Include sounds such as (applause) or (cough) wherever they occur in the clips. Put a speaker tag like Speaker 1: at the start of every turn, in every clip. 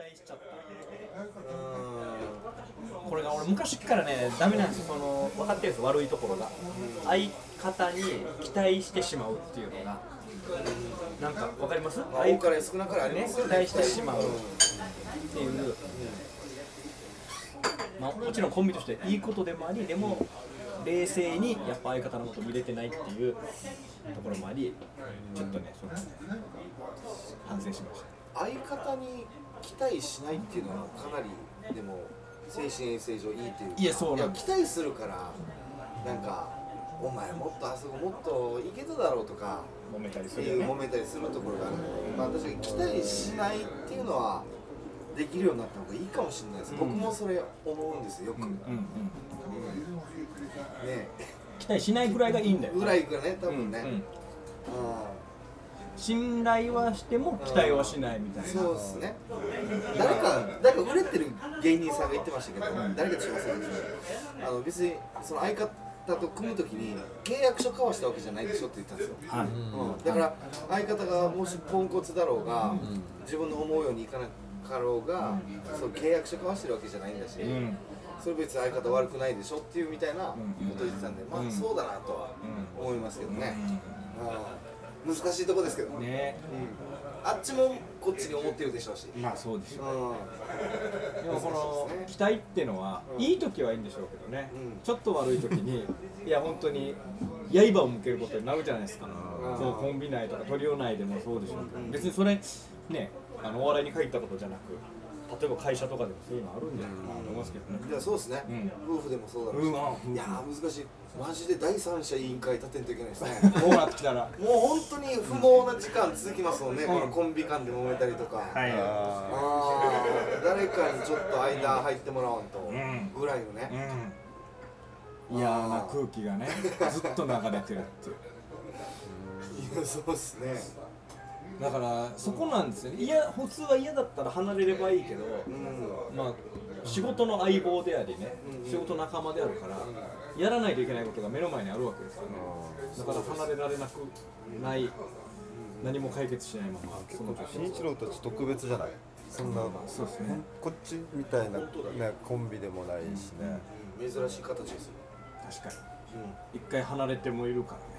Speaker 1: 待しちゃったこれが俺昔からねダメなんですよその分かってるんです悪いところが。相方に期待してしまうっていうのが。なんか分かります？
Speaker 2: まあ多かれ少なかれあり
Speaker 1: ね
Speaker 2: ますよ
Speaker 1: 期待してしまうっていう、まあ、もちろんコンビとしていいことでもありでも冷静にやっぱ相方のこと見れてないっていう。ところもありちょっとねその反省しました。
Speaker 2: 相方に期待しないっていうのはかなりでも精神衛生上いいというか。
Speaker 1: いやそうなん
Speaker 2: 期待するからなんかお前もっとあそこもっといけただろうとか
Speaker 1: 揉めたりするよね。
Speaker 2: 揉めたりするところがあるまあ確かに期待しないっていうのはできるようになった方がいいかもしれないです、
Speaker 1: うん。
Speaker 2: 僕もそれ思うんですよよく、
Speaker 1: うんうんうん。
Speaker 2: ね
Speaker 1: 期待しないぐらいがいいんだよ。
Speaker 2: ぐらいがね多
Speaker 1: うん
Speaker 2: 分ね、
Speaker 1: うん
Speaker 2: うん
Speaker 1: 信頼はしても期待はしないみたいな。
Speaker 2: そうですね。誰か誰か売れてる芸人さんが言ってましたけど、誰かとしますけどあの別にその相方と組むときに契約書交わしたわけじゃないでしょって言ったんですよ、
Speaker 1: はい。
Speaker 2: うん、だから相方がもしポンコツだろうが、自分の思うようにいかなかろうが、そう契約書交わしてるわけじゃないんだし、
Speaker 1: うん
Speaker 2: それ別に相方悪くないでしょっていうみたいなことを言ってたんで、まあそうだなとは思いますけどね、うん難しいとこですけど、
Speaker 1: ね。
Speaker 2: あっちもこっちに思ってるでしょうし、
Speaker 1: まあそうでしょ
Speaker 2: うん。
Speaker 1: でもこの期待ってのは、
Speaker 2: うん。
Speaker 1: いい時はいいんでしょうけどね、
Speaker 2: うん。
Speaker 1: ちょっと悪い時にいや本当に刃を向けることになるじゃないですか、
Speaker 2: うん。
Speaker 1: そうコンビ内とかトリオ内でもそうでしょうけど、
Speaker 2: うん。
Speaker 1: 別にそれねあのお笑いに限ったことじゃなく例えば会社とかでもそういうのあるんじゃないかなと思いますけどね、
Speaker 2: いやそうですね、
Speaker 1: う
Speaker 2: 夫婦でもそうだろうし、いやー難しいマジで第三者委員会立てんといけないですね。(laughs)
Speaker 1: こうなってきたら。
Speaker 2: もう本当に不毛な時間続きますもんね、
Speaker 1: ん。
Speaker 2: このコンビ間で揉めたりとか、
Speaker 1: はい。
Speaker 2: あー。誰かにちょっと間入ってもらわんと。
Speaker 1: ん。
Speaker 2: ぐらいのね、
Speaker 1: うん。嫌な空気がね (laughs) ずっと流れてるっていう。
Speaker 2: いやそうっすね。
Speaker 1: だからそこなんですよ。ねいや普通は嫌だったら離れればいいけど、
Speaker 2: うん。
Speaker 1: まあ仕事の相棒でありね、
Speaker 2: うん
Speaker 1: 仕事仲間であるから、やらないといけないことが目の前にあるわけですよね、だから離れられなくない、何も解決しないままその
Speaker 3: 新一郎たち特別じゃない？そんな
Speaker 1: そうですね。
Speaker 3: こっちみたいな、ね、コンビでもないしね、
Speaker 2: 珍しい形ですよ、
Speaker 1: 確か
Speaker 2: うん。
Speaker 1: に一回離れてもいるから。ね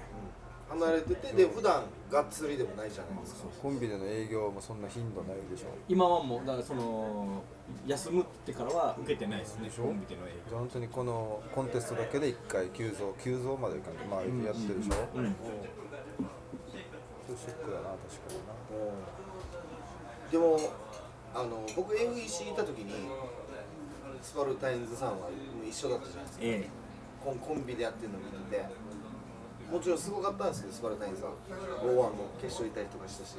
Speaker 2: 離れててで普段がっつりでもないじゃないですか、
Speaker 3: コンビでの営業もそんな頻度ないでしょ。
Speaker 1: 今はもうだからその休むってからは受けてないですね
Speaker 3: でしょ。
Speaker 1: コンビでの営
Speaker 3: じゃあ本当にこのコンテストだけで1回急増急増までいかんとまあやってるでしょ、
Speaker 1: 業うん。
Speaker 3: そうショックだな確かにな。
Speaker 2: でもあの僕 FEC いた時にスパルタインズさんは一緒だったじゃないですか。
Speaker 1: え。
Speaker 2: コンコンビでやってるの見ててもちろんすごかったんですけどスパルタインズは O1 の決勝いたりとかしたし。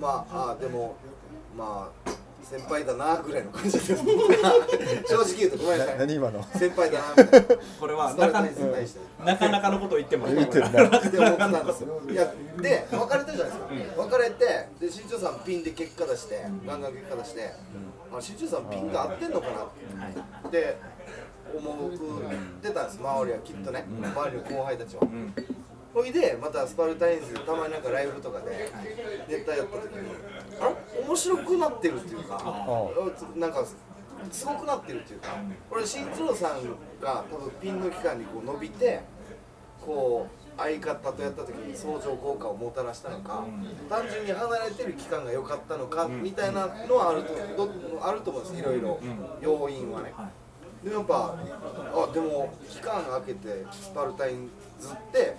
Speaker 2: まああでもまあ先輩だなぐらいの感じです。(laughs) 正直言うとごめんなさい。
Speaker 3: 何今の？
Speaker 2: 先輩だなみたいな。
Speaker 1: えこれはな。か
Speaker 2: スパルタインズに対して。
Speaker 1: な。かなかのこと言ってます
Speaker 3: 言ってるな
Speaker 2: って思ってたんですよいやで別れたじゃないですか、別れてで新庄さんピンで結果出して、ガンガン結果出して、あ新庄さんピンが合ってんのかなって思ってたんです周りはきっとね、周りの後輩たちは、
Speaker 1: うん。
Speaker 2: ほいでまたスパルタインズでたまになんかライブとかでネタやった時にあれ？面白くなってるっていうかなんかすごくなってるっていうかこれ新一郎さんが多分ピンの期間にこう伸びてこう相方とやった時に相乗効果をもたらしたのか単純に離れてる期間が良かったのかみたいなのはあるとどあると思うんですいろいろ。要因はね。でもやっぱあでも期間空けてスパルタインズって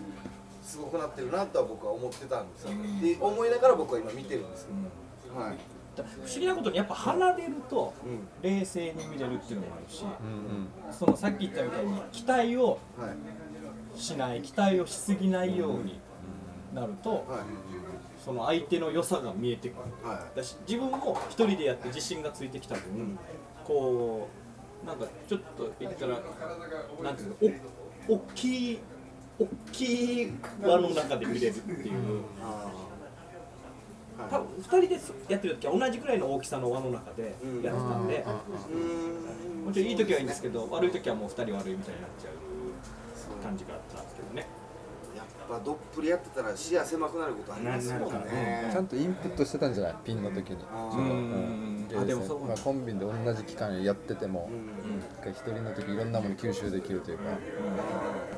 Speaker 2: すごくなってるなとは僕は思ってたんですよ、で思いながら僕は今見てるんですけど、はい、
Speaker 1: 不思議なことにやっぱ離れると
Speaker 2: うん。
Speaker 1: 冷静に見れるっていうのもあるし、
Speaker 3: うん
Speaker 1: そのさっき言ったみたいに期待を
Speaker 2: はい。
Speaker 1: しない期待をしすぎないようになると、
Speaker 2: はい
Speaker 1: その相手の良さが見えてくる
Speaker 2: は
Speaker 1: だし自分も一人でやって自信がつい。てきた分、こうなんかちょっと言ったらなんていうのお大きい大きい輪の中で見れるっていう。
Speaker 2: あ
Speaker 1: 多分2人でやってる時は同じくらいの大きさの輪の中でやってたんで、もちろんいい時はいいんですけど悪い時はもう2人悪いみたいになっちゃう感じがあったんですけどね。
Speaker 2: やっぱどっぷりやってたら視野狭くなることありますもんね。
Speaker 3: ちゃんとインプットしてたんじゃない？ピンの時に
Speaker 1: うん
Speaker 3: ゲーセン
Speaker 1: あでもそう
Speaker 3: まあ、コンビニで同じ期間やってても
Speaker 2: うん。
Speaker 3: 一回一人の時いろんなもの吸収できるというか。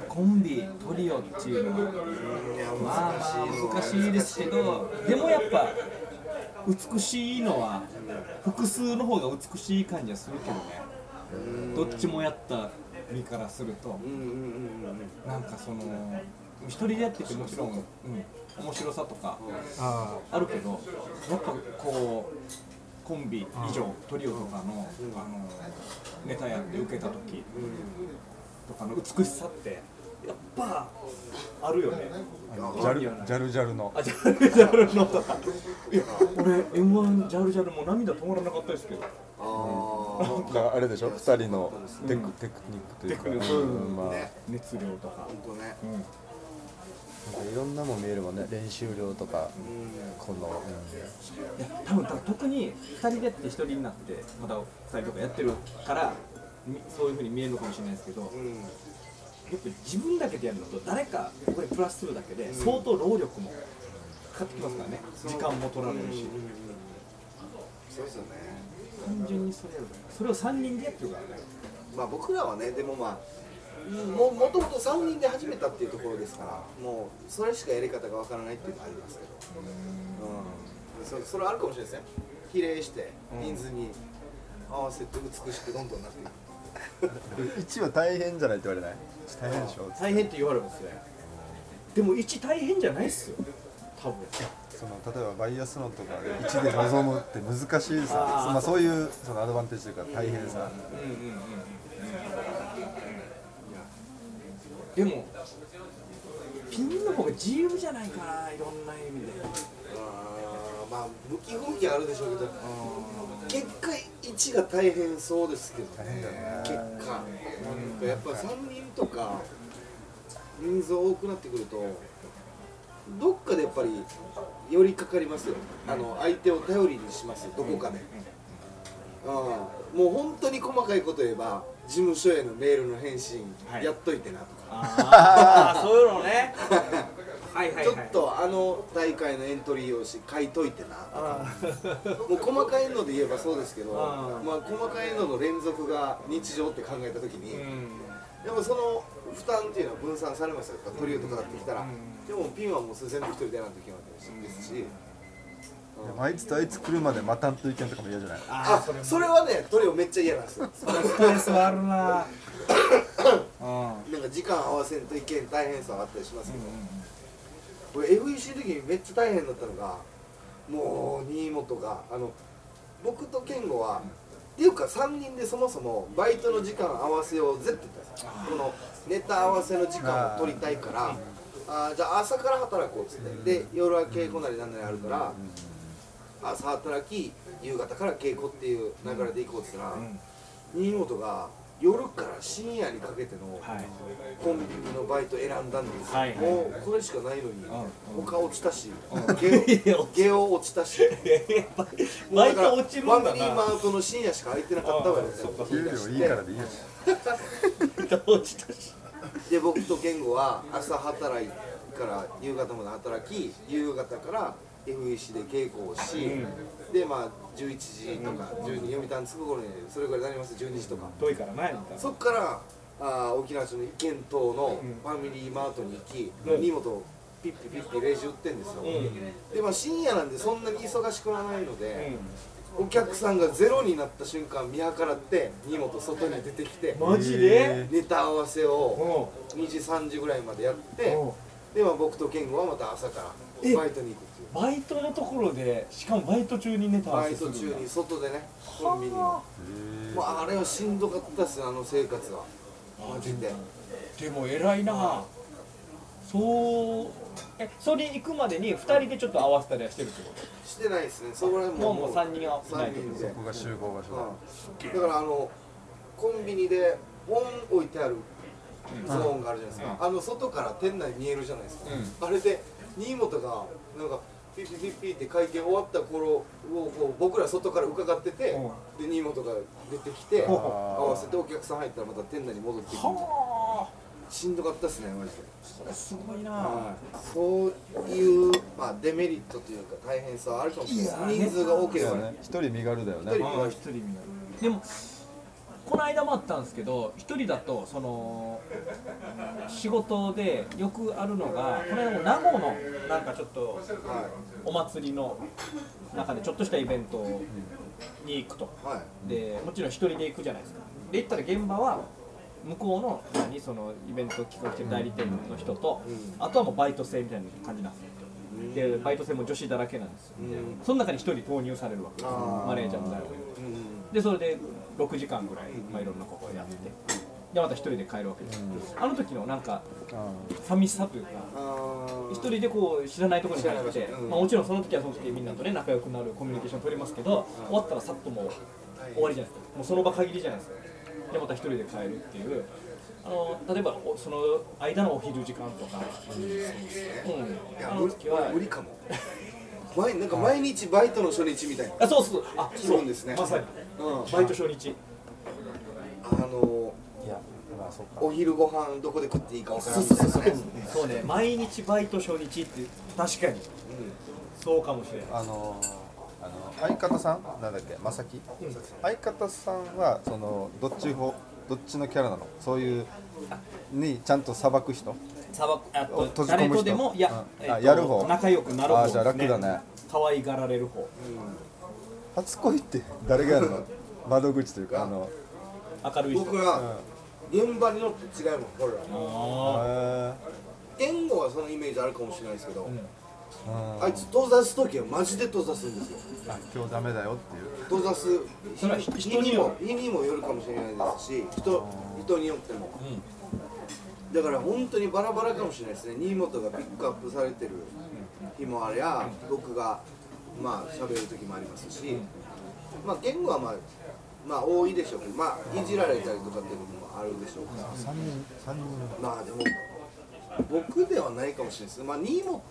Speaker 1: コンビトリオっていうのはまあ難しいですけどでもやっぱ美しいのは複数の方が美しい感じはするけどね。
Speaker 2: うん
Speaker 1: どっちもやった身からすると。
Speaker 2: うんうんうんうん
Speaker 1: なんかその一人でやっててもちろん、うん、面白さとか
Speaker 4: あ
Speaker 1: あるけどやっぱこうコンビ以上トリオとかのあのネタやって受けた時とかの美しさってやっぱあるよね。
Speaker 3: ジャルジャルジャルの。
Speaker 1: あジャルジャルの。とかいや俺 M1 ジャルジャルもう涙止まらなかったですけど。
Speaker 2: あ
Speaker 3: なんかあれでしょ？二人のテク,、テクニックというか。
Speaker 1: テクニック。
Speaker 3: うん。まあ、
Speaker 2: ね。
Speaker 1: 熱量とか、
Speaker 2: 本当ね。
Speaker 1: うん、
Speaker 3: いろんなもん見えるもんね。練習量とか。
Speaker 2: うん。
Speaker 3: この、
Speaker 1: いや多分だ特に2人でやって1人になってまた2人とかやってるからみそういうふうに見えるのかもしれないですけどやっ
Speaker 2: うん。
Speaker 1: ぱ自分だけでやるのと誰かここにプラスするだけで相当労力もかかってきますからね。時間も取られるし。
Speaker 2: そうですよね。
Speaker 1: 単純にそれやるそれを3人でやってるからね。
Speaker 2: まあ僕らはねでもまあももともと3人で始めたっていうところですからもうそれしかやり方がわからないっていうのはありますけど。うん。そそれはあるかもしれないですね。比例して人数に合わせて美しくどんどんなっていく。(laughs)
Speaker 3: 1は大変じゃないって言われない？大変でしょ？
Speaker 1: 大変って言われますね。でも1大変じゃないっすよ。多分。
Speaker 3: その例えばバイアスのとかで1で臨むって難しいさ。まあ、そういうそのアドバンテージというか大変さ、
Speaker 1: うんうんうんでもピンの方が自由じゃないかないろんな意味で。
Speaker 2: あーまあ向き不向きあるでしょうけど結果1が大変そうですけど
Speaker 3: ね。
Speaker 2: 結果。なん。かやっぱ3人とか人数多くなってくるとどっかでやっぱり寄りかかりますよ。あの相手を頼りにしますよ。どこかで、うん、もう本当に細かいこと言えば事務所へのメールの返信
Speaker 1: はい。
Speaker 2: やっといてなとか、
Speaker 1: ああそういうのね。はいはいはい。
Speaker 2: ちょっとあの大会のエントリー用紙書いといてなとか。もう細かいので言えばそうですけどまあ、細かいのの連続が日常って考えた時に、
Speaker 1: うん。
Speaker 2: でもその負担っていうのは分散されますよ。トリオとかだってきたら、でもピンはもう全部一人でやらないといけないですし、
Speaker 3: でもあいつとあいつ来るまで待たんといけんとかも嫌じゃない？
Speaker 2: あそれそれはねトリオめっちゃ嫌なんですよ。
Speaker 1: ストレスはあるな。うん。
Speaker 2: なんか時間合わせんといけん大変さはあったりしますけど、これ FEC の時にめっちゃ大変だったのがもう新本があの僕と健吾はっていうか3人でそもそもバイトの時間合わせようぜって言ったんですよ。このネタ合わせの時間を取りたいからあーじゃあ朝から働こうっつって。で夜は稽古なりなんなりあるから朝働き夕方から稽古っていう流れで行こうっつったら新本が夜から深夜にかけての
Speaker 1: はい。
Speaker 2: コンビニのバイト選んだんですよ、
Speaker 1: はいはい。
Speaker 2: もうこれしかないのに、
Speaker 1: うん。
Speaker 2: 他落ちたし、
Speaker 1: い
Speaker 2: ゲ
Speaker 1: や
Speaker 2: オ (laughs) ゲオ落ちたし。(laughs)
Speaker 1: バイト落ちるんだな。
Speaker 2: ファミリーマートの深夜しか空いてなかったわよ。
Speaker 1: あそっか
Speaker 3: 給料いいからでいいよ
Speaker 1: 落ちたし。
Speaker 2: で僕と健吾は朝働いから夕方まで働き夕方から FEC で稽古をし、でまあ11時とか12時読谷着く頃にそれぐらいになります。12時とか。
Speaker 1: 遠いからないみたいな
Speaker 2: そっからあー沖縄市の一軒島のファミリーマートに行き、
Speaker 1: うん。
Speaker 2: 荷物をピッピピッピレジ売ってんですよ、でまあ深夜なんでそんなに忙しくはないので、お客さんがゼロになった瞬間見計らって荷物外に出てきて
Speaker 1: マジで？
Speaker 2: ネタ合わせを
Speaker 1: うん。
Speaker 2: 2時3時ぐらいまでやって
Speaker 1: うん。
Speaker 2: で、まあ、僕と健吾はまた朝から
Speaker 1: え？
Speaker 2: バイトに行く
Speaker 1: バイトのところでしかもバイト中にネタ合わ
Speaker 2: バイ
Speaker 1: せするんだ。
Speaker 2: ト中に外でねコンビニの。まあ、あれはしんどかったっすあの生活は。マジで。
Speaker 1: でも偉いな。そうえそれ行くまでに2人でちょっと合わせたりはしてるってこ
Speaker 2: してないですね。そこら辺も
Speaker 1: ともうもう3人がいない
Speaker 2: 3人で。
Speaker 3: そこが集合場所だ、
Speaker 2: うんだからあのコンビニで本置いてあるゾーンがあるじゃないですか、あの外から店内見えるじゃないですか、あれで新本がなんかピッピッピッピッって会見終わった頃をこう僕ら外から伺ってて、で新本が出てきて合わせてお客さん入ったらまた店内に戻っていくみたいな
Speaker 1: は
Speaker 2: しんどかったですねマジで。
Speaker 1: それすごいな。
Speaker 2: はい。そういう、まあ、デメリットというか大変さはあるかもしれない。人数が多ければね。
Speaker 3: 一人身軽だよね。
Speaker 2: 一人
Speaker 1: ああ一人見ないでもこの間もあったんですけど一人だとその仕事でよくあるのがこの間も名護のなんかちょっと
Speaker 2: は
Speaker 1: お祭りの中でちょっとしたイベントに行くと。でもちろん一人で行くじゃないですか。で行ったら現場は向こうの何そのイベント企画してる代理店の人と、
Speaker 2: うん。
Speaker 1: あとはもうバイト生みたいな感じなんですよ。
Speaker 2: うん。
Speaker 1: でバイト生も女子だらけなんですよ、
Speaker 2: うん。
Speaker 1: その中に一人投入されるわけですマネージャーの誰か
Speaker 2: うん。
Speaker 1: でそれで6時間ぐらい、まあ、いろんなことをやって。でまた一人で帰るわけです。よ、あの時のなんか
Speaker 3: あ
Speaker 1: 寂しさというか一人でこう知らないところに入って、
Speaker 2: うん。
Speaker 1: まあ、もちろんその時はその時みんなとね仲良くなるコミュニケーション取れますけど、終わったらさっともう終わりじゃないですか。もうその場限りじゃないですか。でまた一人で帰るっていう。あの例えばおその間のお昼時間とか、うん。
Speaker 2: いや
Speaker 1: あ
Speaker 2: 無理
Speaker 1: の時は
Speaker 2: 無理かも毎なんか毎日バイトの初日みたいな。
Speaker 1: あそうそうあ
Speaker 2: そう。ですね。
Speaker 1: まさに、
Speaker 2: うん。
Speaker 1: バイト初日。
Speaker 2: あの
Speaker 3: いやまあそっか。
Speaker 2: お昼ご飯どこで食っていいかわから
Speaker 1: そうんそうそう
Speaker 2: みたいなね
Speaker 1: そう。そうね。毎日バイト初日って確かに。そうかもしれない。
Speaker 3: あのあの相方さん？なんだっけ？まさき相方さんはそのどっち方どっちのキャラなの？そういうにちゃんと裁く人？
Speaker 1: さばあと
Speaker 3: 閉じ込む人。
Speaker 1: 誰とでもいや、
Speaker 3: うん。
Speaker 1: えっと
Speaker 3: あやる方。
Speaker 1: 仲良くなる方
Speaker 3: あじゃあ楽だね。
Speaker 1: 可愛がられる方。
Speaker 3: 初恋って誰がやるの？窓口というかあの。
Speaker 1: 明るい人。
Speaker 2: 僕は現場によって違いもんほら。
Speaker 1: あ
Speaker 3: へ
Speaker 2: 言語はそのイメージあるかもしれないですけど、
Speaker 3: ーうん。
Speaker 2: あいつ閉ざす時はマジで閉ざすんですよ。
Speaker 3: あ今日ダメだよっていう。
Speaker 2: 閉ざす。
Speaker 1: それ人に
Speaker 2: も。日にもよるかもしれないですし人人によってもだから本当にバラバラかもしれないですね。新本がピックアップされてる日もありゃ僕がまあ喋る時もありますし。まあ言語はまあまあ多いでしょうけどまあいじられたりとかっていうのもあるでしょうから。
Speaker 3: 三人三人。
Speaker 2: まあでも僕ではないかもしれないですまあ新本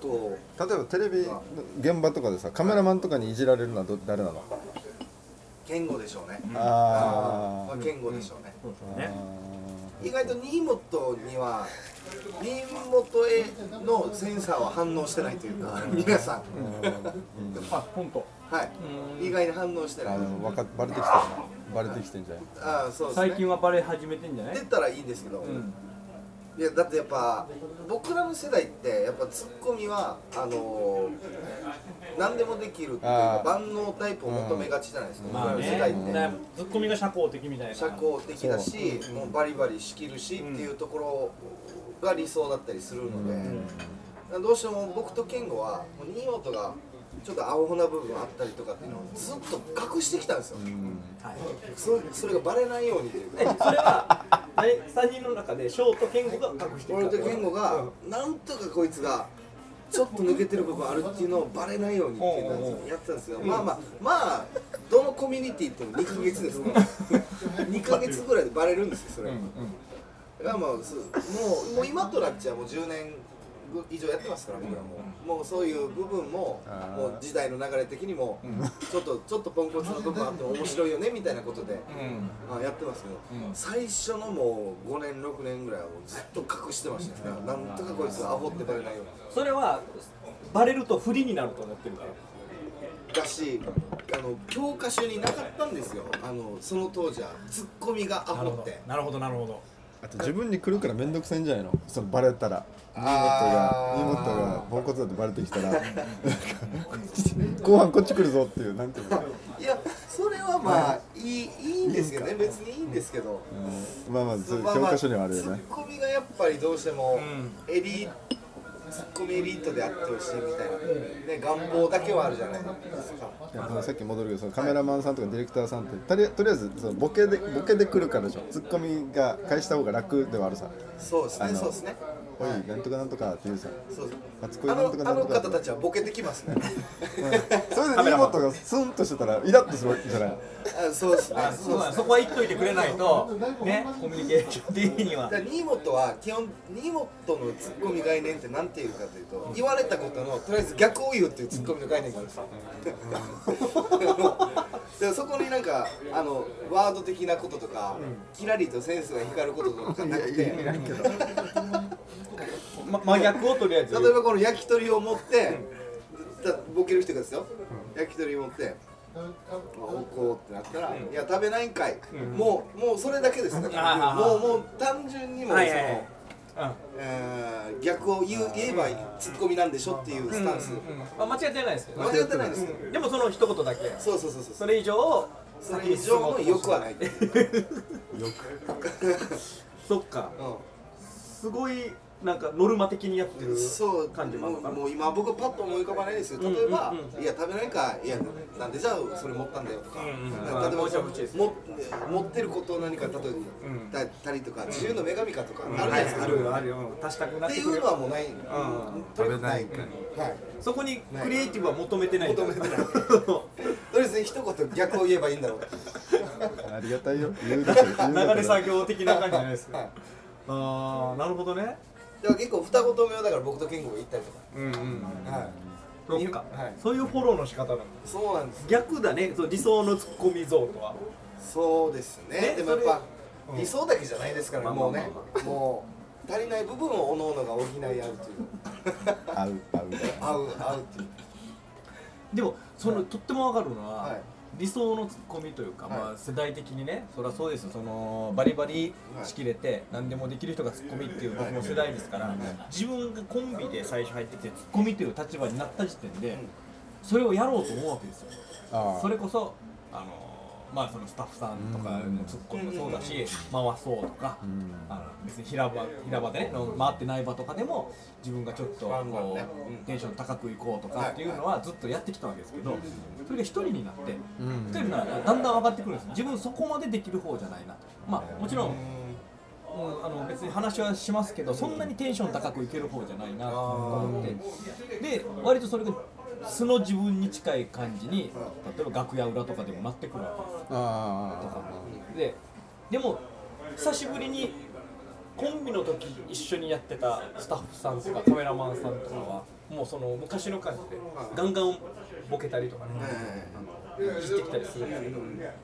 Speaker 3: 例えばテレビの現場とかでさカメラマンとかにいじられるのはど誰なの？
Speaker 2: 言語でしょうね。
Speaker 3: あ
Speaker 2: まあ言語でしょうね。
Speaker 1: そうね
Speaker 2: 意外と新本には新本へのセンサーは反応してないというか皆さん。
Speaker 1: あ本当。
Speaker 2: はい。意外に反応してない。
Speaker 3: あわかバレてきてる。なバレてきてんじゃない？
Speaker 2: ああそうですね。
Speaker 1: 最近はバレ始めてんじゃない？
Speaker 2: 出たらいいんですけど、
Speaker 1: うん
Speaker 2: いやだってやっぱ僕らの世代ってやっぱツッコミはあのー何でもできるっていう万能タイプを求めがちじゃないですか、僕らの世代って、
Speaker 1: ね。ツッコミが社交的みたいな。
Speaker 2: 社交的だしもうバリバリ仕切るしっていうところが理想だったりするので、どうしても僕と健吾はもう新本がちょっと青な部分あったりとかっていうのをずっと隠してきたんですよ、
Speaker 1: はい。
Speaker 2: そそれがバレないようにという。か
Speaker 1: えそれはえ3人の中で翔と健吾が隠して
Speaker 2: 俺
Speaker 1: る
Speaker 2: と健吾がなんとかこいつがちょっと抜けてる部分あるっていうのをバレないようにっていうのをやってたんですけど、まあまあまあどのコミュニティっても2ヶ月ですね2 (laughs) ヶ月ぐらいでバレるんですよそれ、だからまあすもうもう今となっちゃもう10年以上やってますから僕らも。もうそういう部分ももう時代の流れ的にもちょっとちょっとポンコツの部分あっても面白いよねみたいなことであやってますけど、最初のもう5年6年ぐらいはずっと隠してましたね。なんとかこいつアホってバレないように。
Speaker 1: それはバレると不利になると思ってるから。
Speaker 2: だしあの教科書になかったんですよ。あのその当時は。ツッコミがアホって。
Speaker 1: なるほどなるほど
Speaker 3: あと自分に来るから面倒くさいんじゃないの？そのバレたら。新本
Speaker 2: あー。
Speaker 3: が新本がポンコツだってバレてきたら。なんか後半こっち来るぞっていうなんていうの、
Speaker 2: いやそれはまあいいいいんですけどね。別にいいんですけど、
Speaker 3: うん、まあまあ教科書にはあるよね。
Speaker 2: ツッコミがやっぱりどうしてもエリートツッコミエリートであってほしいみたいな、ね、願望だけはあるじゃないですか。
Speaker 3: さっき戻るけどそのカメラマンさんとかディレクターさんってとりとりあえずそのボケでボケで来るからツッコミが返した方が楽ではあるさ。
Speaker 2: そうですねそうですね「
Speaker 3: おいなんとかなんとか」って言うさ
Speaker 2: そうです
Speaker 3: 初恋
Speaker 2: あ
Speaker 3: なんとかなんとか
Speaker 2: のあの方たちはボケてきますね。
Speaker 3: それで新本がスンとしてたらイラッとするわけじゃない。
Speaker 2: あそうですね。
Speaker 1: あそうだそこは言っといてくれないとね。コミュニケーション的には。
Speaker 2: だから新本は基本新本のツッコミ概念って何ていうかというと言われたことのとりあえず逆を言うっていうツッコミの概念があるんですよ。(laughs) でそこになんかあのワード的なこととか、キラリとセンスが光ることとかなくて
Speaker 1: ま真逆をとりあえず。
Speaker 2: ばこの焼き鳥を持って、だボケる人がですよ、焼き鳥を持ってまあおこうってなったら、いや食べないんかい、もうもうそれだけですね、もうもう単純にもうその、えー逆を言う言えばツッコミなんでしょっていうスタンス、
Speaker 1: まあ、間違ってないですけど。
Speaker 2: 間違ってないですよ、
Speaker 1: でもその一言だけ。
Speaker 2: そうそうそうそう
Speaker 1: それ以上
Speaker 2: それ以上の欲はない、(laughs) うん、
Speaker 1: そっか。すごいなんかノルマ的にやってる
Speaker 2: そう
Speaker 1: 感じもあるのかな？
Speaker 2: もう今僕パッと思い浮かばないですよ例えば、
Speaker 1: うん。うん
Speaker 2: いや食べないかい？やなんでじゃあそれ持ったんだよとか、
Speaker 1: うん。うん。
Speaker 2: 例え
Speaker 1: まあも
Speaker 2: ばも持ってることを何か例えばたりとか自由の女神かとかあるじゃないですか、
Speaker 1: あるあるよ足したくな
Speaker 2: っ
Speaker 1: っててくる
Speaker 2: いうのはもうない、
Speaker 3: 食べない。んかい。
Speaker 2: はい。
Speaker 1: そこにクリエイティブは求めてない
Speaker 2: 求めてない。とりあえず一言逆を言えばいいんだろう。
Speaker 3: ありがたいよ。(laughs)
Speaker 1: 流れ作業的な感じじゃないですか。
Speaker 2: はい。
Speaker 1: ああなるほどね
Speaker 2: でも結構二言目はだから僕と健吾が言ったりとか。
Speaker 1: うんうん
Speaker 2: はい。
Speaker 1: そっか、
Speaker 2: はい。
Speaker 1: そういうフォローの仕方なんだ。
Speaker 2: そうなんです
Speaker 1: 逆だね。そう理想のツッコミ像とは。
Speaker 2: そうですね。
Speaker 1: ね
Speaker 2: でもやっぱ理想だけじゃないですから、
Speaker 1: まあ
Speaker 2: もうね。もう足りない部分をおのおのが補い合うという。
Speaker 3: 合う合う。
Speaker 2: 合う合うっていう。
Speaker 1: でもその、とってもわかるのは、
Speaker 2: はい
Speaker 1: 理想のツッコミというか、
Speaker 2: はい。
Speaker 1: まあ世代的にねそりゃそうですよ。そのバリバリ仕切れて、何でもできる人がツッコミっていう僕も世代ですから、自分がコンビで最初入ってきてツッコミという立場になった時点で、それをやろうと思うわけですよ。
Speaker 3: あ
Speaker 1: それこそあのまあそのスタッフさんとかのツッコミもそうだし、回そうとか、
Speaker 3: ん。
Speaker 1: あの別に平場平場でね回ってない場とかでも自分がちょっとこ
Speaker 2: ね
Speaker 1: う、
Speaker 2: うん。
Speaker 1: テンション高くいこうとかっていうのはずっとやってきたわけですけど、それが一人になって、
Speaker 3: ん。
Speaker 1: 一人になだんだん分かってくるんです自分そこまでできる方じゃないなと。まあもちろん、もうあの別に話はしますけどそんなにテンション高くいける方じゃないなと思ってで割とそれが素の自分に近い感じに例えば楽屋裏とかでもなってくるわけです
Speaker 3: あ
Speaker 1: ででも久しぶりにコンビの時一緒にやってたスタッフさんとかカメラマンさんとかはもうその昔の感じでガンガンボケたりとかねいじってきたりするんですけど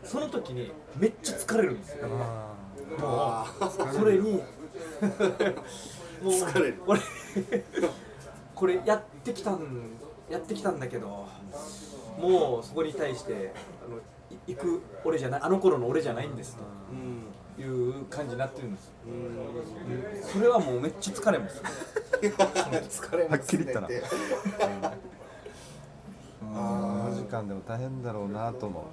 Speaker 1: その時にめっちゃ疲れるんですよ。もうそれにもう (laughs)
Speaker 2: 疲れる。
Speaker 1: これ (laughs) これやってきたんやってきたんだけどもうそこに対してあのい行く俺じゃないあの頃の俺じゃないんですと。いう感じになってるんです。よそれはもうめっちゃ疲れます。
Speaker 2: 疲れますね。
Speaker 3: はっきり言ったな。
Speaker 2: て。
Speaker 3: あの時間でも大変だろうなと思う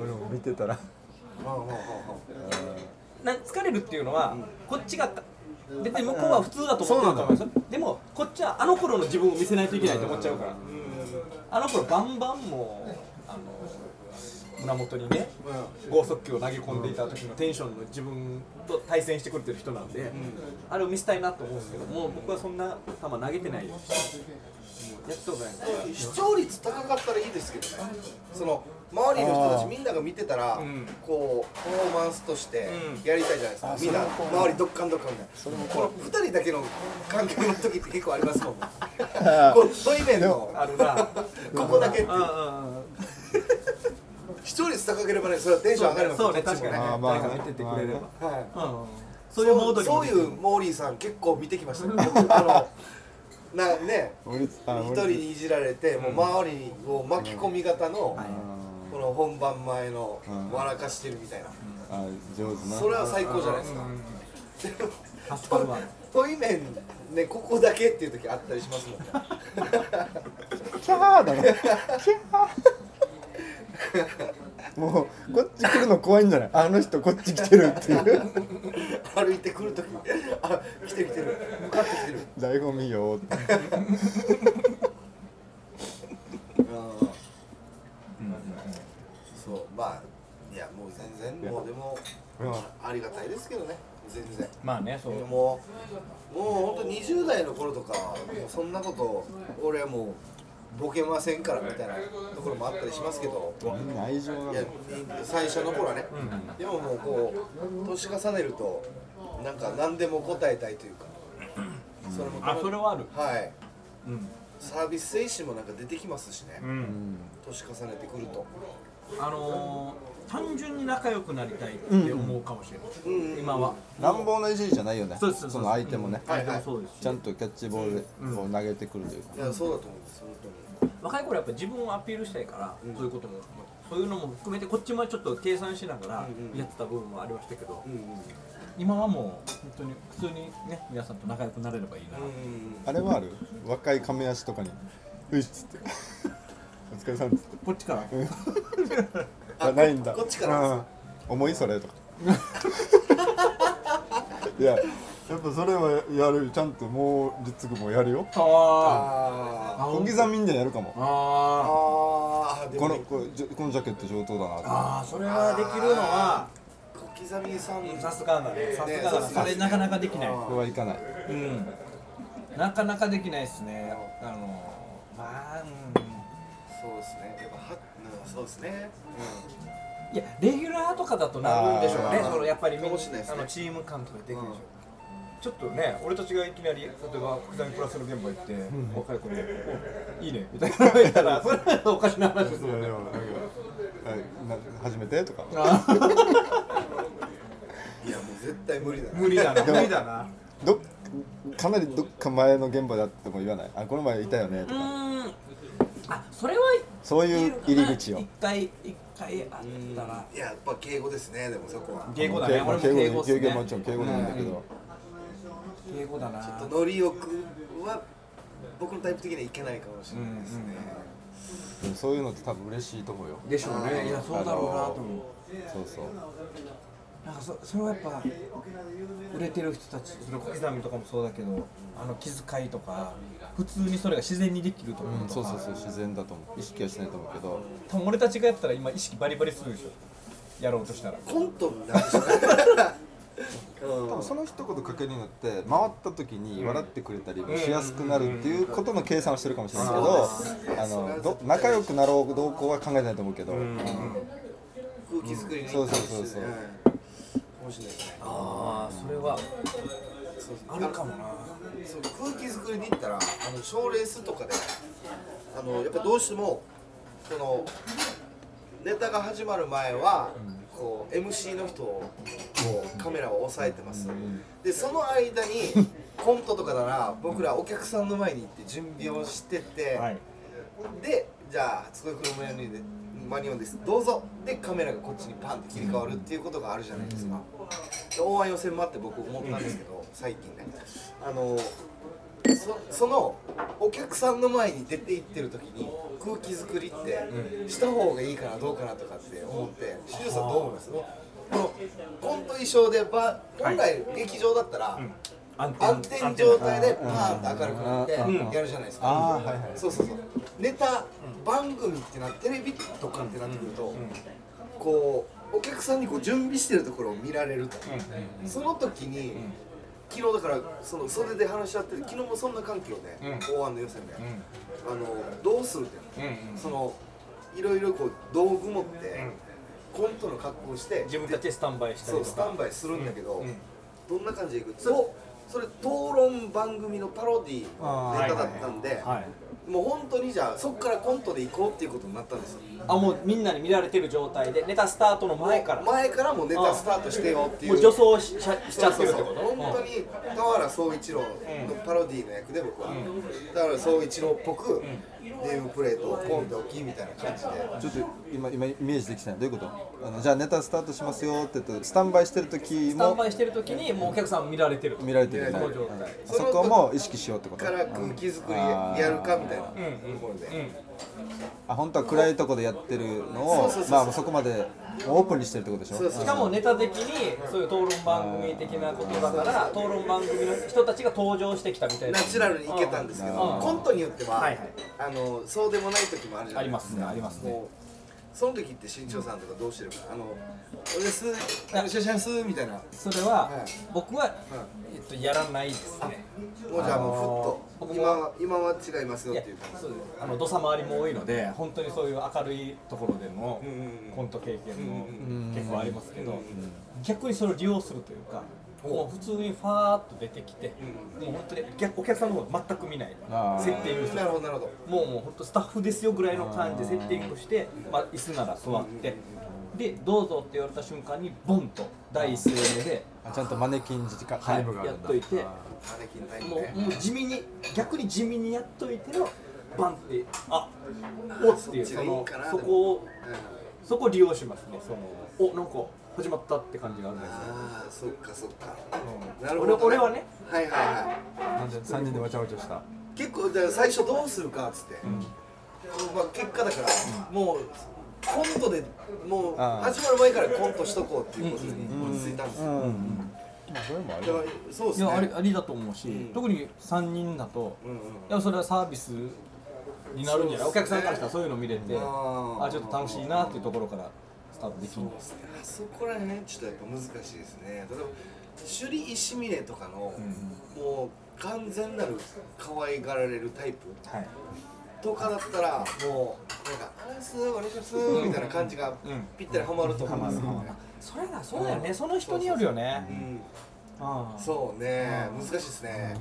Speaker 3: 俺も見てたら。
Speaker 1: な疲れるっていうのは、こっちが別に向こうは普通だと思ってると思いますよ。でもこっちはあの頃の自分を見せないといけないと思っちゃうから。あの頃バンバンもうあの胸元にね剛速球を投げ込んでいた時のテンションの自分と対戦してくれてる人なんで、あれを見せたいなと思うんですけどもう僕はそんな球投げてないです。しやったことない
Speaker 2: 視聴率高かったらいいですけどね。その周りの人たちみんなが見てたら、
Speaker 1: ん。
Speaker 2: こうパフォーマンスとして
Speaker 1: うん。
Speaker 2: やりたいじゃないですか、みんな。周りどっかんどっかんみたいなこの2人だけの関係の時って結構ありますもん (laughs) こうトイレの
Speaker 1: あるな。
Speaker 2: ここだけって視聴率高ければねそれはテンション上がります
Speaker 1: そうね確かに
Speaker 3: あーまあ
Speaker 1: 誰か見ててくれれば、
Speaker 2: はい。
Speaker 1: うんそういうモード
Speaker 2: そういうモーリーさん結構見てきましたね。僕 (laughs) あのなね。一
Speaker 3: 俺
Speaker 2: 人にいじられて、もう周りを巻き込み型の、この本番前の
Speaker 3: うん。
Speaker 2: 笑かしてるみたいな、
Speaker 3: あ上手な。
Speaker 2: それは最高じゃないですか、
Speaker 1: 助かるわ
Speaker 2: トイメンねここだけっていう時あったりしますもんね。
Speaker 3: キャーだろキャー。もうこっち来るの怖いんじゃない？あの人こっち来てるっていう。
Speaker 2: 歩いてくる時あ来てる来てる。向かってきてる。
Speaker 3: 醍醐味よ。って
Speaker 2: そうまあいやもう全然もうでもありがたいですけどね全然。
Speaker 1: まあねそう。
Speaker 2: もうもう本当20代の頃とかもうそんなこと俺はもうボケませんからみたいなところもあったりしますけど。
Speaker 3: みんな愛情が
Speaker 2: い。や最初の頃はね、でももうこう年重ねるとなんか何でも答えたいというか。それも
Speaker 1: あそれはある。
Speaker 2: はい。
Speaker 1: うん。
Speaker 2: サービス精神もなんか出てきますしね、
Speaker 1: うん。
Speaker 2: 年重ねてくると
Speaker 1: あのー、単純に仲良くなりたいって思うかもしれない、
Speaker 2: うん
Speaker 1: 今は。
Speaker 3: 乱暴ないじりじゃないよね。
Speaker 1: そうですそ
Speaker 3: の相手もね、
Speaker 2: はいはい。
Speaker 1: そうです。し
Speaker 3: ちゃんとキャッチボールを投げてくるというか、
Speaker 2: いやそうだと思う。んです本当に
Speaker 1: 若い頃やっぱ自分をアピールしたいから、
Speaker 2: うん。
Speaker 1: そういうこともそういうのも含めてこっちもちょっと計算しながら
Speaker 2: うんうん。
Speaker 1: やってた部分もありましたけど、
Speaker 2: うんうん。
Speaker 1: 今はもう本当に普通にね皆さんと仲良くなれればいいな、
Speaker 3: あれはある？若い亀足とかに「ういっ」つって「お疲れさん」っつって。(laughs)
Speaker 1: こっちから。
Speaker 3: あないんだ
Speaker 2: こっちから。
Speaker 3: うん。重いそれとか。(laughs) いややっぱそれはやる。ちゃんともう実具もやるよ。
Speaker 1: あ
Speaker 2: あ
Speaker 3: 小刻みんでやるかも。
Speaker 1: あ
Speaker 2: ああでも。
Speaker 3: このこれじょこのジャケット上等だなと
Speaker 1: ああそれはできるのは。
Speaker 2: 小刻みさん。
Speaker 1: さすがだねさすがだな。
Speaker 2: ね
Speaker 1: それなかなかできない。
Speaker 3: これはいかない。
Speaker 1: うん。なかなかできないですね。あのまあ、うん
Speaker 2: そうですね。やっぱはうんそうですね。
Speaker 1: いやレギュラーとかだとなるんでしょうね。そのやっぱりみん
Speaker 2: なね。
Speaker 1: あのチーム感とかできるでしょう、
Speaker 2: うん
Speaker 1: ちょっとね俺たちがいきなり例えば福田にプラスの現場行って、若い子に「おいいね」みたいな。の言ったらそれはおかしな話ですもんね
Speaker 3: はいな初めてとか。(laughs)
Speaker 2: いやもう絶対無理だな。
Speaker 1: 無理だな無理だな。
Speaker 3: どっかなりどっか前の現場であっても言わない？あこの前いたよね
Speaker 1: う
Speaker 3: とか
Speaker 1: あそれは
Speaker 3: そういう入り口を。
Speaker 1: 一回一回あったら。
Speaker 2: いややっぱ敬語ですねでもそこは。
Speaker 1: 敬語だね。俺も
Speaker 3: 敬語
Speaker 1: 敬語っすね。
Speaker 3: 敬語もちろん敬語なんだけど、
Speaker 1: 敬語だな。
Speaker 2: ちょっとノリよくは僕のタイプ的にはいけないかもしれないですね、
Speaker 3: そういうのって多分嬉しいと思うよ。
Speaker 1: でしょうね。いやそうだろうなと思う。
Speaker 3: そうそう。
Speaker 1: なんかそそれはやっぱ売れてる人たちそれ小刻みとかもそうだけどあの気遣いとか普通にそれが自然にできると
Speaker 3: うん、
Speaker 1: 思うとか。
Speaker 3: そうそうそう自然だと思う。意識はしないと思うけど。
Speaker 1: 多分俺たちがやったら今意識バリバリするでしょ。やろうとしたら。
Speaker 2: コントになるしねうん。
Speaker 3: 多分その一言かけるによって回った時に笑ってくれたりもしやすくなるっていうことの計算をしてるかもしれないけどあのど仲良くなろうどうこうは考えてないと思うけど、
Speaker 2: 空気作りに
Speaker 3: そうそうそうそう
Speaker 2: はいかもしれないですね。
Speaker 1: ああそれはあるかもな
Speaker 2: そう空気作りに行ったらあの賞レースとかであのやっぱどうしてもそのネタが始まる前は、こう MC の人をこうカメラを押さえてます、でその間にコントとかなら僕らお客さんの前に行って準備をしてて、
Speaker 1: はい。
Speaker 2: でじゃあ初恋クロマニオンでマニオンです。どうぞ。でカメラがこっちにパンって切り替わるっていうことがあるじゃないですか、で大安予選もあって僕思ったんですけど最近ねあのそそのお客さんの前に出て行ってる時に空気作りってした方がいいかなどうかなとかって思ってシュウさんどう思います？このコント衣装でば本来劇場だったら、
Speaker 1: 暗
Speaker 2: 暗転状態でパーン
Speaker 3: うん
Speaker 2: と明るくなって
Speaker 3: うん。
Speaker 2: やるじゃないですか、そうそうそう。ネタ番組ってなテレビとかってなってくると、こうお客さんにこう準備してるところを見られると、その時に、昨日だからその袖で話し合ってる昨日もそんな環境で、大安の予選で、あのどうするっていうの、そのいろいろこう道具持って、コントの格好をして
Speaker 1: 自分たちでスタンバイしたりとか。
Speaker 2: そうスタンバイするんだけど、
Speaker 1: うん
Speaker 2: どんな感じでいく？そうそれ討論番組のパロディのネタだったんで、
Speaker 1: はい
Speaker 2: もう本当にじゃあそこからコントで行こうっていうことになったんですよ。
Speaker 1: あもうみんなに見られてる状態でネタスタートの前から。
Speaker 2: 前からもうネタスタートしてよっていう。
Speaker 1: もう女装ししちゃしちゃってるって
Speaker 2: そう
Speaker 1: こと
Speaker 2: そう。本当に田原総一郎のパロディの役で僕は、田原総一郎っぽくネームプレートをポンって置きみたいな感じで。
Speaker 3: ちょっと今今イメージできてない。どういうこと？あのじゃあネタスタートしますよって言ってスタンバイしてる時も。
Speaker 1: スタンバイしてる時にもうお客さん見られてる
Speaker 3: 見られてるよね。
Speaker 1: その状態。
Speaker 3: そこも意識しようってこと。
Speaker 2: から空気作りやるかみたいなところで、
Speaker 3: あ本当は暗いとこでやってるのをまあそこまでオープンにしてるってことでしょ？
Speaker 2: そうそう
Speaker 1: しかもネタ的にそういう討論番組的なことだから討論番組の人たちが登場してきたみたいな。
Speaker 2: ナチュラルにいけたんですけど
Speaker 1: うん。
Speaker 2: コントによっては、
Speaker 1: はいはい。
Speaker 2: あのそうでもない時もあるじゃない
Speaker 1: ありますねありますね。
Speaker 2: もうその時って新庄さんとかどうしてるか。あの「俺ですあのシャシャンス」みたいな。も
Speaker 1: それは、
Speaker 2: はい。
Speaker 1: 僕は、えっと、やらないですね。
Speaker 2: うじゃあもうふっと
Speaker 1: 僕も
Speaker 2: 今は今は違いますよ
Speaker 1: いや
Speaker 2: っていう感じ。
Speaker 1: そうです。あの土佐回りも多いので本当にそういう明るいところでの
Speaker 2: うんうんうん。
Speaker 1: コント経験も
Speaker 3: ん
Speaker 1: 結構ありますけど逆にそれを利用するというかもう普通にファーっと出てきて、もう本当に逆お客さんの方全く見ない。
Speaker 3: あー。
Speaker 1: セッティングする。
Speaker 2: なるほどなるほど。
Speaker 1: もうもう本当スタッフですよぐらいの感じでセッティングして、まあ、椅子なら座って、でどうぞって言われた瞬間にボンと第一声目で、
Speaker 3: あちゃんとマネキン時間
Speaker 1: はい
Speaker 3: タイムがあるんだ。
Speaker 1: やっといて。
Speaker 2: マネキンタイム
Speaker 1: もう
Speaker 2: ね
Speaker 1: もう地味に逆に地味にやっといてのバンってあおっていう
Speaker 2: そ
Speaker 1: のそこを
Speaker 2: うん
Speaker 1: そこを利用しますねそのおなんか始まったって感じがあるんですよ、
Speaker 2: ああそっかそっか。
Speaker 1: うん。
Speaker 2: なるほどね。
Speaker 1: 俺俺はね。
Speaker 2: はいはいは
Speaker 3: なんで3人でわちゃわちゃした。
Speaker 2: い結構だから最初どうするかっつって、まあ、結果だから、もうコントでもう始まる前からコントしとこうっていうことに落ち着いたんですよ、
Speaker 3: まあそれもある
Speaker 2: だからそうですね。
Speaker 1: いやありありだと思うし、
Speaker 2: うん。
Speaker 1: 特に3人だと
Speaker 2: うんうん
Speaker 1: いやそれはサービスになるんじゃない、お客さんからしたらそういうの見れて、
Speaker 2: あ。ー
Speaker 1: あちょっと楽しいなっていうところからスタートできる。んです
Speaker 2: あそこら辺ちょっとやっぱ難しいですね。例えば首里石峰とかの、もう完全なる可愛がられるタイプ。
Speaker 1: はい
Speaker 2: とかだったらもうなんか「あすお願いします」みたいな感じがぴったりはまると思うんですよね、
Speaker 1: それだそうだよね、その人によるよね、
Speaker 2: うん
Speaker 1: ああ
Speaker 2: そうね。難しいですね。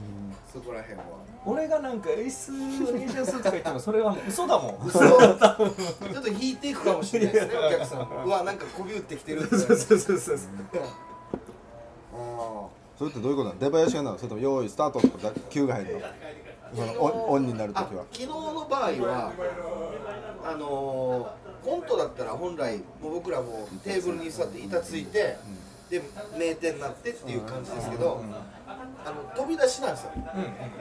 Speaker 2: そこら辺は。
Speaker 1: 俺がなんか「エースお願いします」とか言ってもそれは嘘だもん。
Speaker 2: 嘘。ちょっと引いていくかもしれないですねお客さん。うわなんかこび打ってきてるって。
Speaker 1: そうそうそうそう。
Speaker 2: あ
Speaker 3: それってどういうことなの？出囃子がなの？それとも用意スタートとかだ急が入るの？そのオンになるときは。
Speaker 2: あ昨日の場合はあのー、コントだったら本来もう僕らもテーブルに座って板ついて、で名店になってっていう感じですけど、あの飛び出しなんですよ、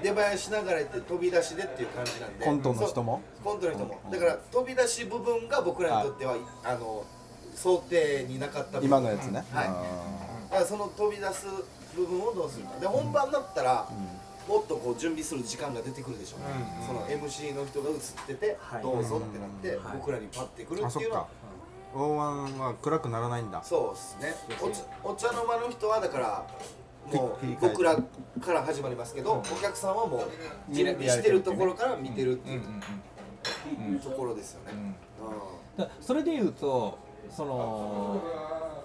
Speaker 2: 出囃子ながらやって飛び出しでっていう感じなんで。
Speaker 3: コントの人も？
Speaker 2: コントの人も。だから飛び出し部分が僕らにとってはあの想定になかった
Speaker 3: 今のやつね。
Speaker 2: はい。
Speaker 3: あ
Speaker 2: だからその飛び出す部分をどうするか。で本番だったら、もっとこう準備する時間が出てくるでしょう、その MC の人が映ってて、
Speaker 1: はい。
Speaker 2: どうぞってなって、
Speaker 1: はい。
Speaker 2: 僕らにパッてくる
Speaker 3: っ
Speaker 2: ていうのは、
Speaker 3: 大湾は暗くならないん。だ
Speaker 2: そうですね。お茶の間の人はだからもう僕らから始まりますけど、お客さんはもう準備してるところから見てるっていう。ところですよね、うん。
Speaker 1: それで言うとその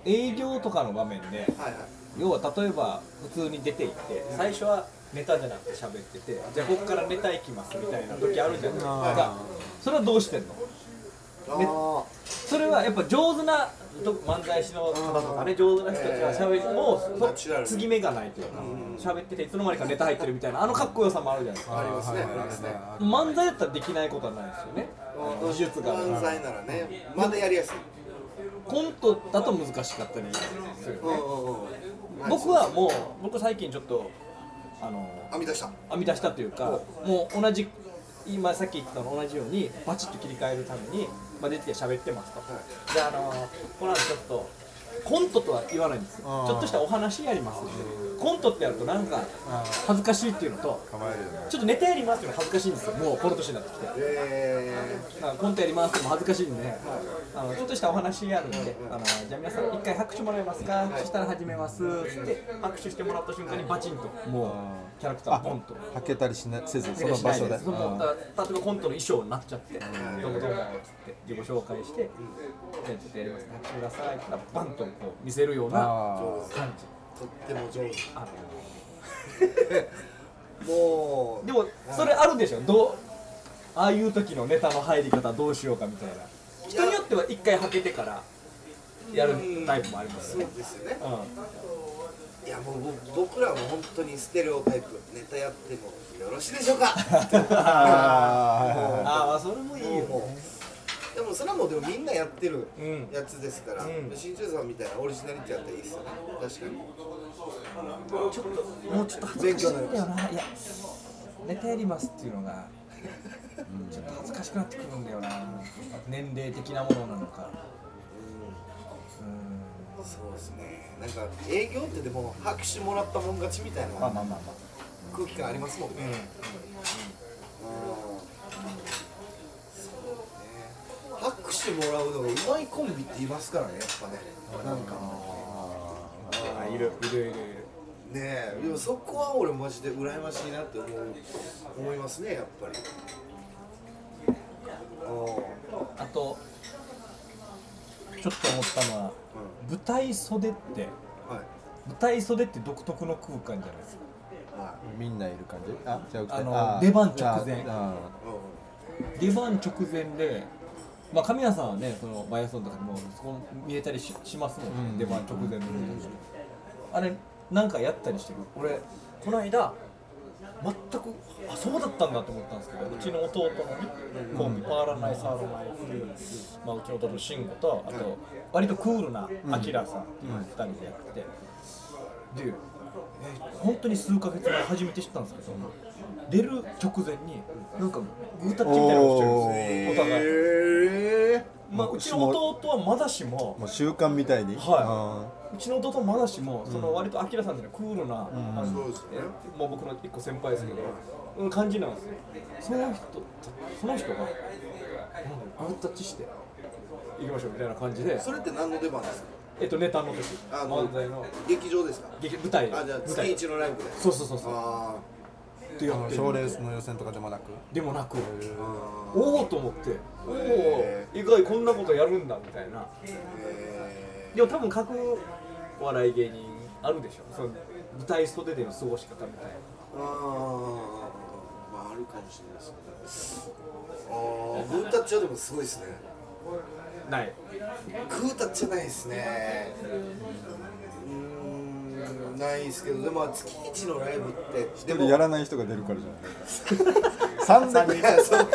Speaker 1: 営業とかの場面で
Speaker 2: はいはい。
Speaker 1: 要は例えば普通に出て行って最初はネタじゃなくて喋っててじゃあここからネタ行きますみたいな時あるじゃないですか。それはどうしてんの？
Speaker 2: あ
Speaker 1: それはやっぱ上手なと漫才師の方とかね上手な人たちは喋りもう継ぎ目がないというか喋ってていつの間にかネタ入ってるみたいなあのかっこよさもあるじゃないですか。
Speaker 2: ありますね。ますね。
Speaker 1: 漫才だったらできないことはないですよね。
Speaker 2: ー
Speaker 1: 技術が。
Speaker 2: 漫才ならねまだやりやすい。
Speaker 1: コントだと難しかったりするよね。
Speaker 2: うんうんうん。
Speaker 1: 僕はもう僕最近ちょっとあの
Speaker 2: 編み出した。
Speaker 1: 編み出したというかもう同じ今さっき言ったのと同じようにバチッと切り替えるために、まあ、出てきて喋ってますと、であのこの後ちょっとコントとは言わないんですよ。ちょっとしたお話やりますコントってやるとなんか恥ずかしいっていうのとちょっとネタやりますっていうのは恥ずかしいんですよ。もうこの年になってきて。
Speaker 2: え
Speaker 1: なんかコントやりますっても恥ずかしいんで、あのちょっとしたお話やるんで、あのじゃあ皆さん一回拍手もらえますか、そしたら始めますつって拍手してもらった瞬間にバチンともうキャラクターポンと。
Speaker 3: はけたりしなせずそ
Speaker 1: そ
Speaker 3: の場所で。
Speaker 1: 例えばコントの衣装になっちゃって、どうもどうもっつって自己紹介して、じゃあちょっとやります。拍手くださいってバンとこう見せるような
Speaker 3: あ
Speaker 1: 感じ。
Speaker 2: ー、とっても上手。
Speaker 1: あ
Speaker 2: もう。
Speaker 1: でもそれあるでしょ。どうああいう時のネタの入り方どうしようかみたいな。人によっては一回はけてからやるタイプもあります
Speaker 2: そう
Speaker 1: よね
Speaker 2: ですよね。
Speaker 1: うん。
Speaker 2: いやもう僕僕らも本当にステレオタイプ。ネタやってもよろしいでしょうか？(laughs)
Speaker 3: ああ
Speaker 1: それもいいよ
Speaker 2: も
Speaker 1: ね
Speaker 2: うでもそれはもうでもみんなやってる
Speaker 1: うん。
Speaker 2: やつですから、
Speaker 1: うん。
Speaker 2: 新庄さんみたいなオリジナリティやったらいいですよね。確かに。
Speaker 1: ちょっともうちょっと恥ずかしいんだよな。いやネタやりますっていうのがちょっと恥ずかしくなってくるんだよな。年齢的なものなのか。うん。
Speaker 2: そうですね。なんか営業ってでも拍手もらったもん勝ちみたいな
Speaker 1: まあまあまあまあ。
Speaker 2: 空気感ありますもんね、
Speaker 1: うん
Speaker 2: うんそうね拍手もらうのがうまいコンビって言いますからねやっぱね。なんか。
Speaker 1: あいるいる。いるいる。
Speaker 2: ねえでもそこは俺マジで羨ましいなって思う思いますねやっぱり。あ
Speaker 1: あとちょっと思ったのは舞台袖って
Speaker 2: あはい。
Speaker 1: 舞台袖って独特の空間じゃないですか。
Speaker 3: みんないる感じ？あじゃ
Speaker 1: あの
Speaker 3: ー。
Speaker 1: 出番直前。
Speaker 3: あ
Speaker 1: 出番直前でまあ神谷さんはねそのバイアスロンとかでもそこ見えたりししますもんね、
Speaker 3: うん。
Speaker 1: 出番直前のあれなんかやったりしてる？俺この間全くあそうだったんだと思ったんですけどうちの弟のねコンビパーラナイサーロナイまあ、うちの弟の慎吾とあと割とクールなアキラさんっていう2人でやって。で、えー本当に数ヶ月前初めて知ったんですけど出る直前になんかグータッチみたいなのをしてるんですよ。お互い。
Speaker 2: へ
Speaker 1: まあ、うちの弟はまだしも
Speaker 3: もう習慣みたいに。
Speaker 1: はうちの弟はまだしもその割とアキラさんっていうのはクールな、あの
Speaker 2: そうですね。
Speaker 1: えもう僕の一個先輩ですけど、うん、感じなんですよ。その人その人が、うん、グータッチして行きましょうみたいな感じで。
Speaker 2: それって何の出番ですか？
Speaker 1: えっとネタの時。
Speaker 2: あの
Speaker 1: 漫才の。
Speaker 2: 劇場ですか？
Speaker 1: 劇舞台。で
Speaker 2: あじゃあ月一のライブで。
Speaker 1: そうそうそうそう。
Speaker 2: あ
Speaker 1: ってやって。
Speaker 3: 賞レースの予選とかでもなく。
Speaker 1: でもなく
Speaker 2: ー。
Speaker 1: おおと思って。おお
Speaker 2: へ
Speaker 1: 意外こんなことやるんだみたいな。
Speaker 2: へ
Speaker 1: でも多分各お笑い芸人あるでしょ。その舞台袖での過ごし方みたいな。
Speaker 2: ーあー。まああるかもしれないですねああグータッチはでもすごいですね
Speaker 1: ない。
Speaker 2: グータッチはないですね。うーんないですけどでも月一のライブって
Speaker 3: 一
Speaker 2: でも
Speaker 3: 人やらない人が出るからじゃない。三千
Speaker 2: いやそのなん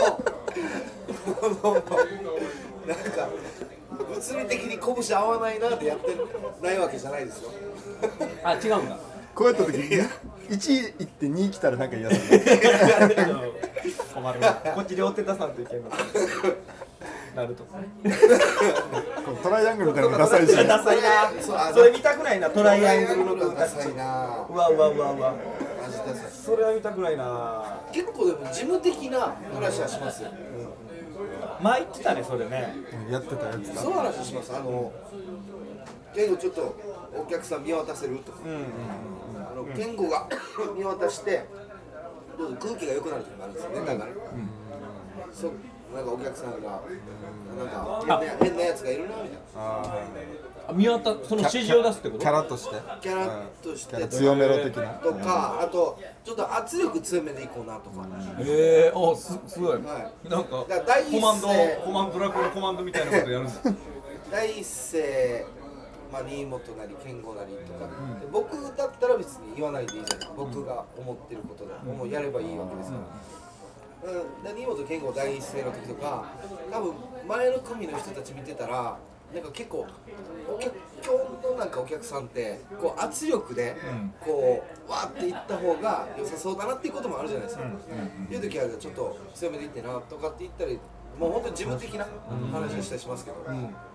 Speaker 2: か物理的に拳合わないなってやってないわけじゃないですよ。
Speaker 1: あ違うんだ。
Speaker 3: こうやった時に一行って二来たらなんか嫌だね (laughs)
Speaker 1: 困るわこっち両手出さんといけんのなると
Speaker 3: こうトライアングルみたいなのダサいし。
Speaker 1: ダサいな。
Speaker 2: そ
Speaker 1: れ見たくないな。トライアングルの
Speaker 2: ダサいな。
Speaker 1: うわうわうわうわ。それは見たくないな。
Speaker 2: 結構でも事務的な話はしますよ。
Speaker 1: 前言ってたねそれね。
Speaker 3: やってたやってた。
Speaker 2: そう話します。あの健吾ちょっとお客さん見渡せるとか。あの健吾が (coughs) 見渡してどうぞ空気が良くなる時もあるんですよねだから、そうなんかお客さんがなんか変な変なやつがいるなみたいな。
Speaker 3: あ
Speaker 1: あ見渡その指示を出すってこと？
Speaker 3: ーキャラとして？
Speaker 2: キャラとして。
Speaker 3: キャラ強めろ的な？
Speaker 2: とかあとちょっと圧力強めでいこうなとか、
Speaker 1: へえおすすごい、
Speaker 2: はい。
Speaker 1: なんか
Speaker 2: だから第一声。
Speaker 1: コマンドコマンドドラクエのコマンドみたいなことやるんです
Speaker 2: 第一声、まあ、新本なり健吾なりとか、で僕だったら別に言わないでいいじゃないですか。僕が思ってることで、もうやればいいわけですから、うん、で新本健吾第一声の時とか多分前の組の人たち見てたらなんか結構お客今日のなんかお客さんってこう圧力でこうわーっていった方が良さそうだなっていうこともあるじゃないですか。いう時はちょっと強めでいってなとかって言ったりもう本当に事務的な話をしたりしますけど。
Speaker 3: 演出が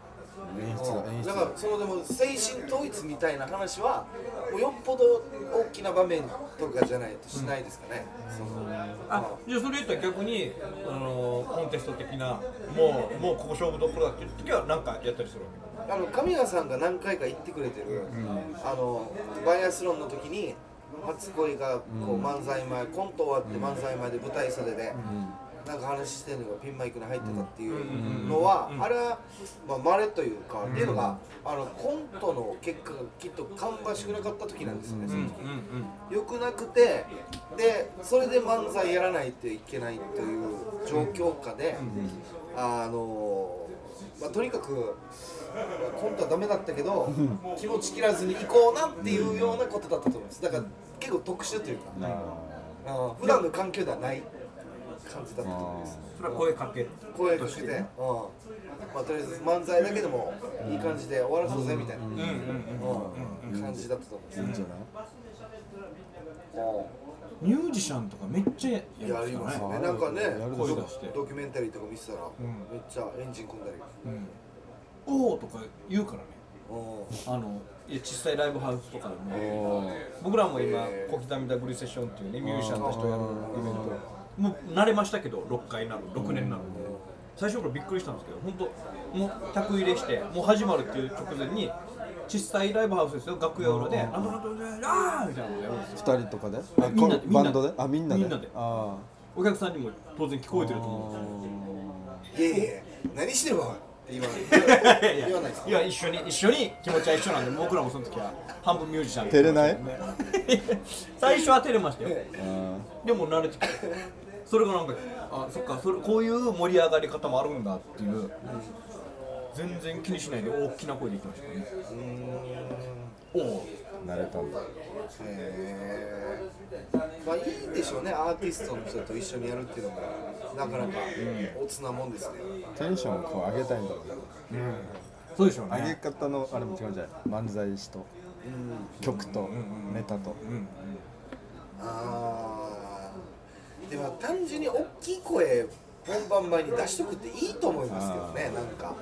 Speaker 3: 演出
Speaker 2: だからそのでも精神統一みたいな話はもうよっぽど大きな場面とかじゃないとしないですかね。その
Speaker 1: あじゃあそれ言ったら逆にあのコンテスト的なもうもうここ勝負どころだっていう時は何かやったりするわけ。
Speaker 2: あの神谷さんが何回か言ってくれてる、あのバイアスロンの時に初恋がこう漫才前、コント終わって漫才前で舞台袖で、なんか話してるのがピンマイクに入ってたっていうのは、あれはまあ稀というか、っていうのがあのコントの結果がきっと芳しくなかった時なんですよね、その時。良くなくてでそれで漫才やらないといけないという状況下で、あのまあ、とにかくコントはダメだったけど気持ち切らずに行こうなっていうようなことだったと思いますだから結構特殊というか、あの普段の環境ではない感じだったと思います。
Speaker 1: それは声かけ
Speaker 2: 声かけて、うん。まあ、とりあえず漫才だけでもいい感じで終わらそうぜみたいな、うん感じだったと思います、
Speaker 3: いいんじゃない？
Speaker 1: ミュージシャンとかめっちゃや
Speaker 2: りますね。なんかね、
Speaker 3: やる
Speaker 1: 声出して。
Speaker 2: ドキュメンタリーとか見てたら、めっちゃエンジン組んだり。
Speaker 1: おおとか言うからね。
Speaker 2: うん。
Speaker 1: あのいや小さいライブハウスとかでも。僕らも今小刻みダブルセッションっていうねミュージシャンたちとやるイベントもう慣れましたけど6回なる6年なるんで。最初からびっくりしたんですけど本当もう客入れしてもう始まるっていう直前に小さいライブハウスですよ楽屋裏で「あのあのあーみたいなのをやるんですよ
Speaker 3: 二人とかで？あ
Speaker 1: みんなで。
Speaker 3: こバンドで？あみんなで。
Speaker 1: みんなで。
Speaker 3: あ
Speaker 1: お客さんにも当然聞こえてると思うんですよ。
Speaker 2: いやいやいや、何してるわ。言わない言わないですか
Speaker 1: いや一緒に一緒に気持ちは一緒なんで僕らもその時は半分ミュージシャンで
Speaker 3: 照れない。
Speaker 1: 最初は照れましたよ。
Speaker 3: うん
Speaker 1: でも慣れてきてそれがなんかあそっかそれこういう盛り上がり方もあるんだっていう、全然気にしないで大きな声で言ってましたね。おお
Speaker 3: 慣れたんだ。
Speaker 2: へー。まあいいでしょうねアーティストの人と一緒にやるっていうのもなかなかおつなもんですね
Speaker 3: テンションをこう上げたいんだろうね。
Speaker 1: そうでしょう
Speaker 3: 上げ
Speaker 1: ね
Speaker 3: 方のあれも違うんじゃない。漫才師と曲とネタと。
Speaker 1: うん。
Speaker 2: あーでも単純に大きい声本番前に出しとくっていいと思いますけどねなんか。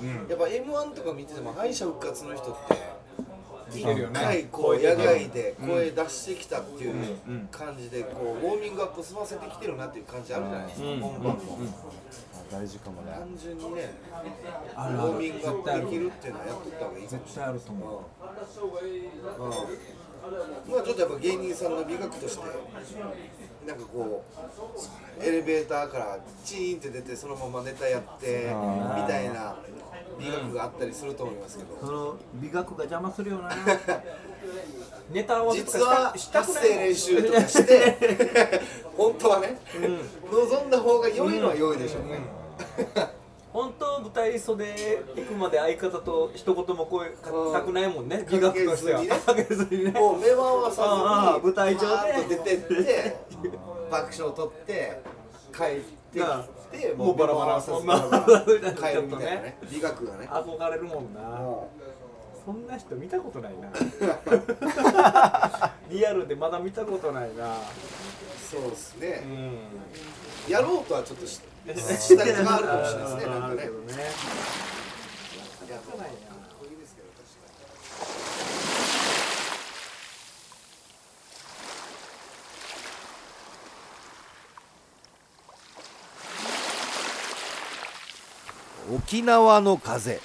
Speaker 1: うん。
Speaker 2: やっぱ m 1とか見てても敗者復活の人って
Speaker 1: 見てるよね。
Speaker 2: 一回こう野外で声出してきたっていう
Speaker 1: うん。
Speaker 2: 感じでこうウォーミングアップ済ませてきてるなっていう感じあるじゃないですか
Speaker 1: うん。
Speaker 2: 本番も。
Speaker 3: あ大事かもね。
Speaker 2: 単純にねウォーミングアップできるっていうのはやっとった方がいい
Speaker 1: 絶対あると思う。
Speaker 2: うんうん。まあちょっとやっぱ芸人さんの美学としてなんかこうエレベーターからチーンって出てそのままネタやってみたいな美学があったりすると思いますけど。
Speaker 1: その美学が邪魔するよな (laughs) ネタ合わせとか
Speaker 2: 実は
Speaker 1: したく
Speaker 2: 発声練習とかして (laughs) 本当はね望んだ方が良いのは良いでしょうね
Speaker 1: 本当舞台袖行くまで相方と一言も声かけたくないもんね。美学としては。
Speaker 2: かけずにね。(laughs) もう目回さずに
Speaker 1: 舞台上で
Speaker 2: 出てって。爆笑取って帰ってきて
Speaker 1: もうバラバラ
Speaker 2: さず帰るみたいなね。美学がね。
Speaker 1: 憧れるもんな。
Speaker 2: も
Speaker 1: そんな人見たことないな。(laughs) リアルでまだ見たことないな。
Speaker 2: うそうですね。
Speaker 1: うん。
Speaker 2: やろうとはちょっとししたいがあるかもしれないですね沖縄の風